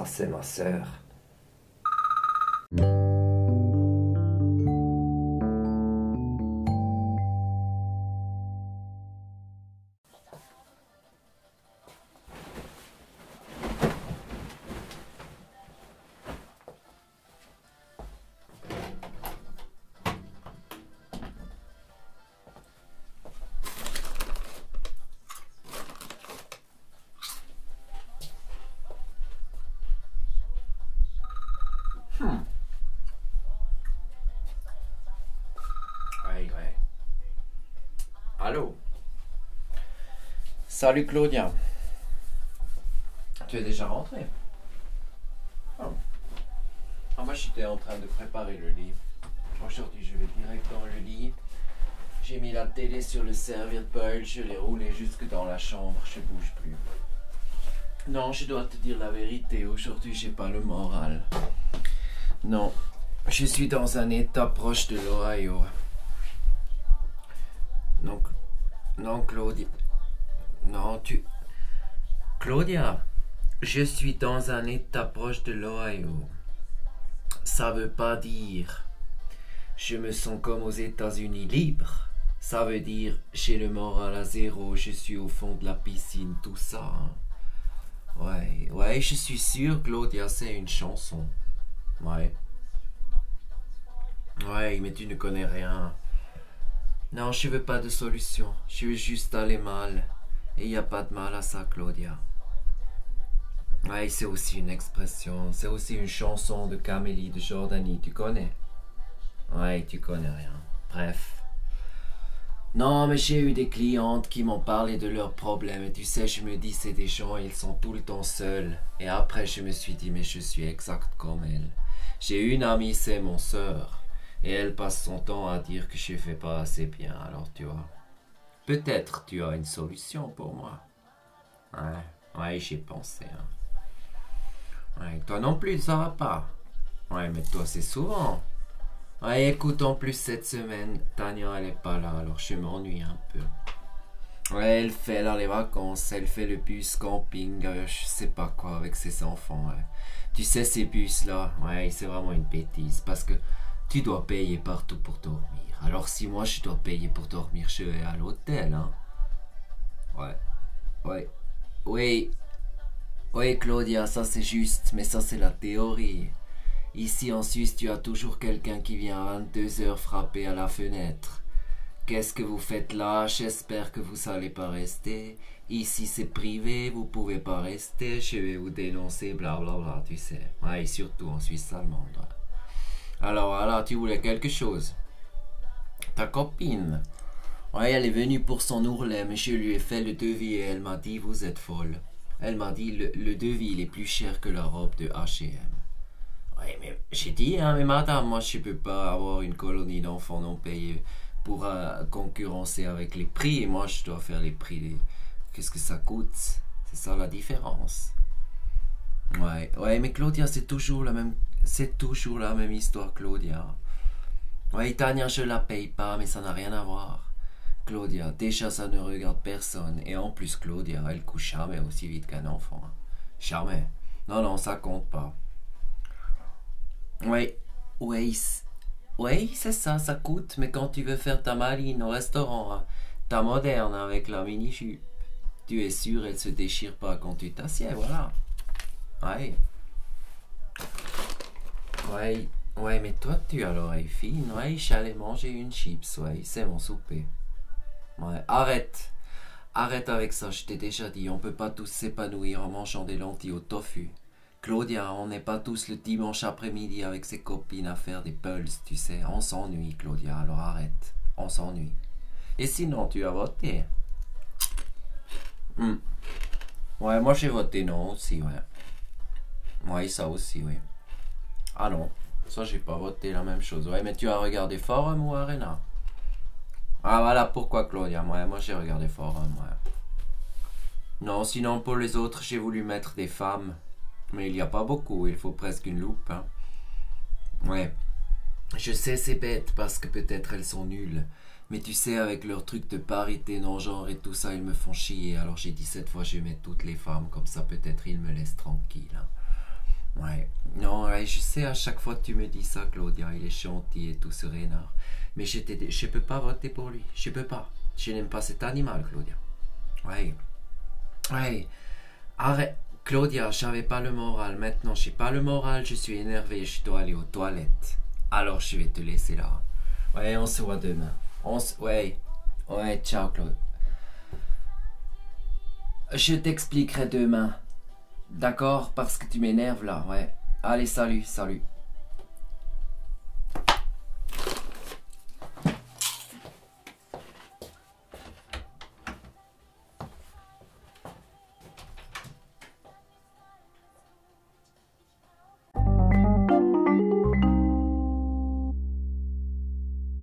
Ça, c'est ma sœur. Allô Salut Claudia. Tu es déjà rentré oh. ah, Moi j'étais en train de préparer le lit. Aujourd'hui je vais direct dans le lit. J'ai mis la télé sur le serviette je l'ai roulé jusque dans la chambre, je bouge plus. Non, je dois te dire la vérité, aujourd'hui j'ai pas le moral. Non, je suis dans un état proche de l'Ohio. Non, non, Claudia. Non, tu. Claudia, je suis dans un état proche de l'Ohio. Ça veut pas dire. Je me sens comme aux États-Unis libre. Ça veut dire j'ai le moral à zéro, je suis au fond de la piscine, tout ça. Hein. Ouais, ouais, je suis sûr, Claudia, c'est une chanson. Ouais. Ouais, mais tu ne connais rien. Non, je veux pas de solution. Je veux juste aller mal. Et il n'y a pas de mal à ça, Claudia. Ouais, c'est aussi une expression. C'est aussi une chanson de Camélie de Jordanie. Tu connais? Ouais, tu connais rien. Bref. Non, mais j'ai eu des clientes qui m'ont parlé de leurs problèmes. Et tu sais, je me dis, c'est des gens, ils sont tout le temps seuls. Et après, je me suis dit, mais je suis exact comme elle. J'ai une amie, c'est mon sœur. Et elle passe son temps à dire que je fais pas assez bien. Alors tu vois. Peut-être tu as une solution pour moi. Ouais, ouais, j'ai pensé. Hein. Ouais, toi non plus, ça va pas. Ouais, mais toi c'est souvent. Ouais, écoute, en plus cette semaine, Tania elle est pas là, alors je m'ennuie un peu. Ouais, elle fait là les vacances, elle fait le bus camping, euh, je sais pas quoi avec ses enfants. Tu sais ces bus là, ouais, c'est vraiment une bêtise parce que tu dois payer partout pour dormir. Alors si moi je dois payer pour dormir chez à l'hôtel, hein Ouais. Ouais. Oui. Oui, Claudia, ça c'est juste, mais ça c'est la théorie. Ici en Suisse, tu as toujours quelqu'un qui vient à 22 heures frapper à la fenêtre. Qu'est-ce que vous faites là? J'espère que vous n'allez pas rester. Ici c'est privé, vous pouvez pas rester, je vais vous dénoncer, blablabla, bla, bla, tu sais. Ouais, surtout en Suisse allemande. Alors voilà, tu voulais quelque chose? Ta copine? Ouais, elle est venue pour son ourlet, mais je lui ai fait le devis et elle m'a dit vous êtes folle. Elle m'a dit le, devis il est plus cher que la robe de H&M. Ouais, mais j'ai dit hein, mais madame, moi je peux pas avoir une colonie d'enfants non payés pour euh, concurrencer avec les prix et moi je dois faire les prix. Qu'est-ce que ça coûte? C'est ça la différence. Ouais, ouais, mais Claudia, c'est toujours la même c'est toujours la même histoire, Claudia. Oui, Tania, je la paye pas, mais ça n'a rien à voir. Claudia, déjà ça ne regarde personne. Et en plus, Claudia, elle couche jamais aussi vite qu'un enfant. Jamais. Non, non, ça compte pas. Oui, oui, oui, c'est ça, ça coûte. Mais quand tu veux faire ta maline au restaurant, ta moderne avec la mini-jupe, tu es sûr, elle se déchire pas quand tu t'assieds, voilà. Oui. Ouais, ouais, mais toi, tu as l'oreille fine. Ouais, j'allais manger une chips. Ouais, c'est mon souper. Ouais, arrête. Arrête avec ça, je t'ai déjà dit, on peut pas tous s'épanouir en mangeant des lentilles au tofu. Claudia, on n'est pas tous le dimanche après-midi avec ses copines à faire des pulses, tu sais. On s'ennuie, Claudia, alors arrête. On s'ennuie. Et sinon, tu as voté? Hmm. Ouais, moi j'ai voté non aussi, ouais. Ouais, ça aussi, oui. Ah non, ça j'ai pas voté la même chose. Ouais, mais tu as regardé Forum ou Arena? Ah voilà pourquoi Claudia. Ouais, moi j'ai regardé Forum. Non, sinon pour les autres, j'ai voulu mettre des femmes. Mais il n'y a pas beaucoup, il faut presque une loupe. Hein. Ouais. Je sais, c'est bête parce que peut-être elles sont nulles. Mais tu sais, avec leur truc de parité non-genre et tout ça, ils me font chier. Alors j'ai dit cette fois, je vais mettre toutes les femmes, comme ça peut-être ils me laissent tranquille. Hein. Ouais. Non, ouais, je sais, à chaque fois que tu me dis ça, Claudia, il est gentil et tout ce renard. Mais je je peux pas voter pour lui. Je peux pas. Je n'aime pas cet animal, Claudia. Ouais. Ouais. Arrête. Claudia, j'avais pas le moral. Maintenant, j'ai pas le moral. Je suis énervé. Je dois aller aux toilettes. Alors, je vais te laisser là. Ouais, on se voit demain. On se... Ouais. Ouais, ciao, Claude. Je t'expliquerai demain. D'accord Parce que tu m'énerves là, ouais. Allez, salut, salut.